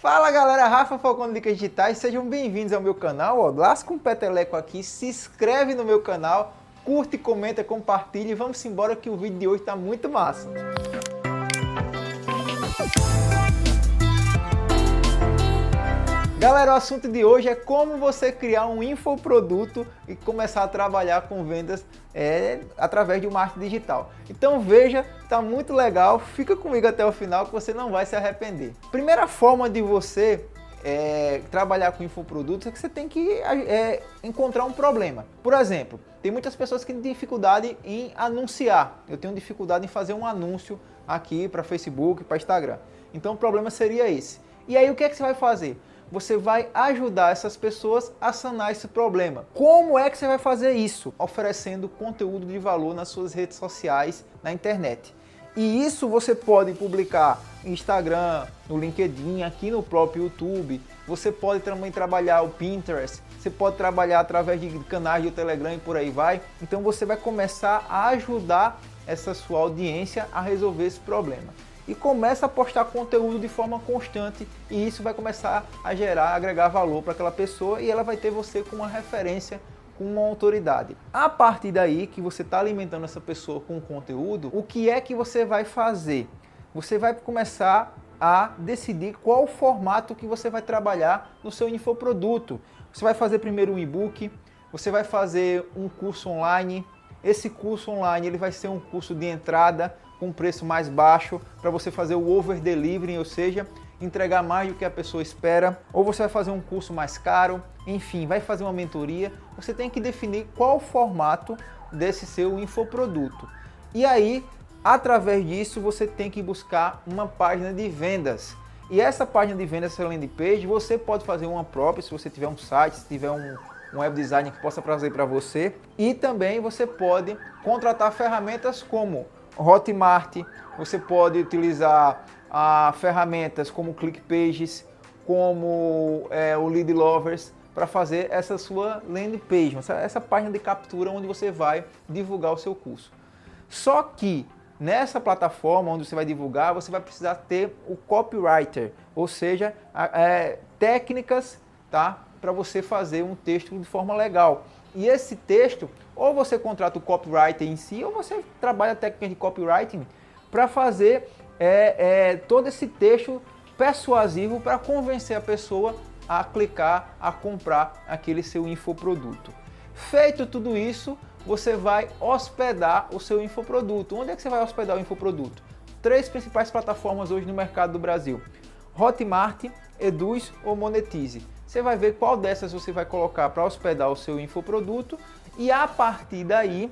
Fala galera, Rafa Falcão Dicas Digitais, sejam bem-vindos ao meu canal. Ó, lasca um peteleco aqui, se inscreve no meu canal, curte, comenta, compartilha e vamos embora que o vídeo de hoje está muito massa. Galera, o assunto de hoje é como você criar um infoproduto e começar a trabalhar com vendas é, através de um marketing digital. Então veja, tá muito legal, fica comigo até o final que você não vai se arrepender. Primeira forma de você é, trabalhar com infoprodutos é que você tem que é, encontrar um problema. Por exemplo, tem muitas pessoas que têm dificuldade em anunciar. Eu tenho dificuldade em fazer um anúncio aqui para Facebook, para Instagram. Então o problema seria esse. E aí o que é que você vai fazer? Você vai ajudar essas pessoas a sanar esse problema. Como é que você vai fazer isso? Oferecendo conteúdo de valor nas suas redes sociais, na internet. E isso você pode publicar no Instagram, no LinkedIn, aqui no próprio YouTube. Você pode também trabalhar o Pinterest, você pode trabalhar através de canais de Telegram e por aí vai. Então você vai começar a ajudar essa sua audiência a resolver esse problema e começa a postar conteúdo de forma constante e isso vai começar a gerar, agregar valor para aquela pessoa e ela vai ter você como uma referência, com uma autoridade. A partir daí que você está alimentando essa pessoa com conteúdo, o que é que você vai fazer? Você vai começar a decidir qual formato que você vai trabalhar no seu infoproduto. Você vai fazer primeiro um e-book, você vai fazer um curso online. Esse curso online ele vai ser um curso de entrada, com um preço mais baixo para você fazer o over delivery, ou seja, entregar mais do que a pessoa espera, ou você vai fazer um curso mais caro, enfim, vai fazer uma mentoria, você tem que definir qual o formato desse seu infoproduto. E aí, através disso, você tem que buscar uma página de vendas. E essa página de vendas, essa landing page, você pode fazer uma própria, se você tiver um site, se tiver um, um web designer que possa fazer para você. E também você pode contratar ferramentas como Hotmart, você pode utilizar ah, ferramentas como ClickPages, como é, o Lead Lovers, para fazer essa sua landing page, essa, essa página de captura onde você vai divulgar o seu curso. Só que nessa plataforma onde você vai divulgar, você vai precisar ter o copywriter, ou seja, é, técnicas tá, para você fazer um texto de forma legal. E esse texto, ou você contrata o copywriter em si, ou você trabalha técnicas de copywriting para fazer é, é, todo esse texto persuasivo para convencer a pessoa a clicar, a comprar aquele seu infoproduto. Feito tudo isso, você vai hospedar o seu infoproduto. Onde é que você vai hospedar o infoproduto? Três principais plataformas hoje no mercado do Brasil: Hotmart, Eduz ou Monetize. Você vai ver qual dessas você vai colocar para hospedar o seu infoproduto e a partir daí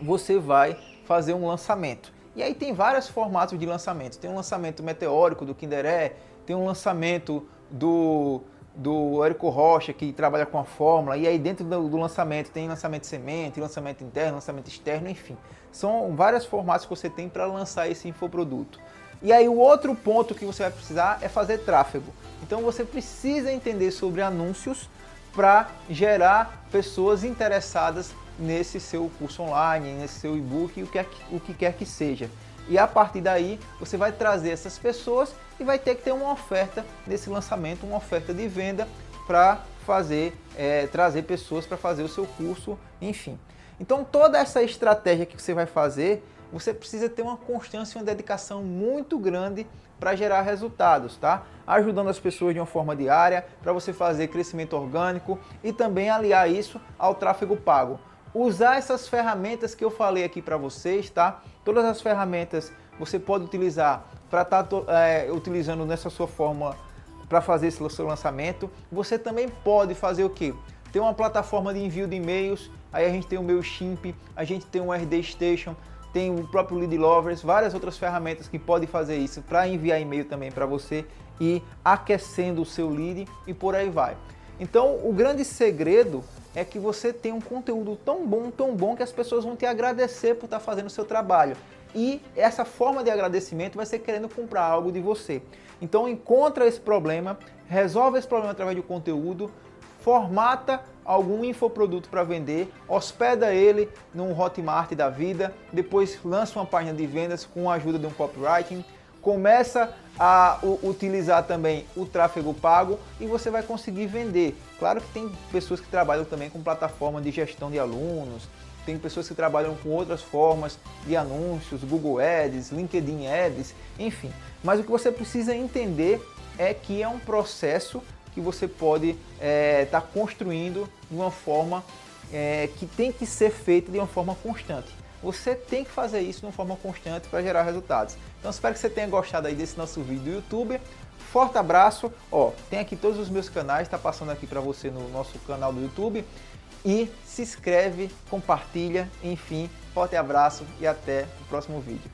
você vai fazer um lançamento. E aí tem vários formatos de lançamento. Tem um lançamento meteórico do Kinderé, tem um lançamento do, do Érico Rocha, que trabalha com a fórmula, e aí dentro do, do, lançamento tem lançamento semente, lançamento interno, lançamento externo, enfim. São vários formatos que você tem para lançar esse infoproduto. E aí o outro ponto que você vai precisar é fazer tráfego. Então você precisa entender sobre anúncios para gerar pessoas interessadas nesse seu curso online, nesse seu e-book, o que, é o que quer que seja. E a partir daí você vai trazer essas pessoas e vai ter que ter uma oferta nesse lançamento, uma oferta de venda para fazer, é, trazer pessoas para fazer o seu curso, enfim. Então toda essa estratégia que você vai fazer você precisa ter uma constância e uma dedicação muito grande para gerar resultados, tá? Ajudando as pessoas de uma forma diária, para você fazer crescimento orgânico e também aliar isso ao tráfego pago. Usar essas ferramentas que eu falei aqui para vocês, tá? Todas as ferramentas você pode utilizar para estar tá, é, utilizando nessa sua forma para fazer esse seu lançamento. Você também pode fazer o que? Tem uma plataforma de envio de e-mails, aí a gente tem o MailChimp, a gente tem o RD Station, tem o próprio Lead Lovers, várias outras ferramentas que podem fazer isso para enviar e-mail também para você e aquecendo o seu lead e por aí vai. Então, o grande segredo é que você tem um conteúdo tão bom, tão bom que as pessoas vão te agradecer por estar fazendo o seu trabalho. E essa forma de agradecimento vai ser querendo comprar algo de você. Então, encontra esse problema, resolve esse problema através do conteúdo, formata algum infoproduto para vender, hospeda ele num Hotmart da vida, depois lança uma página de vendas com a ajuda de um copywriting, começa a utilizar também o tráfego pago e você vai conseguir vender. Claro que tem pessoas que trabalham também com plataforma de gestão de alunos, tem pessoas que trabalham com outras formas de anúncios, Google Ads, LinkedIn Ads, enfim. Mas o que você precisa entender é que é um processo que você pode estar é, tá construindo de uma forma é, que tem que ser feita de uma forma constante. Você tem que fazer isso de uma forma constante para gerar resultados. Então espero que você tenha gostado aí desse nosso vídeo do YouTube. Forte abraço. Ó, tem aqui todos os meus canais, está passando aqui para você no nosso canal do YouTube. E se inscreve, compartilha, enfim, forte abraço e até o próximo vídeo.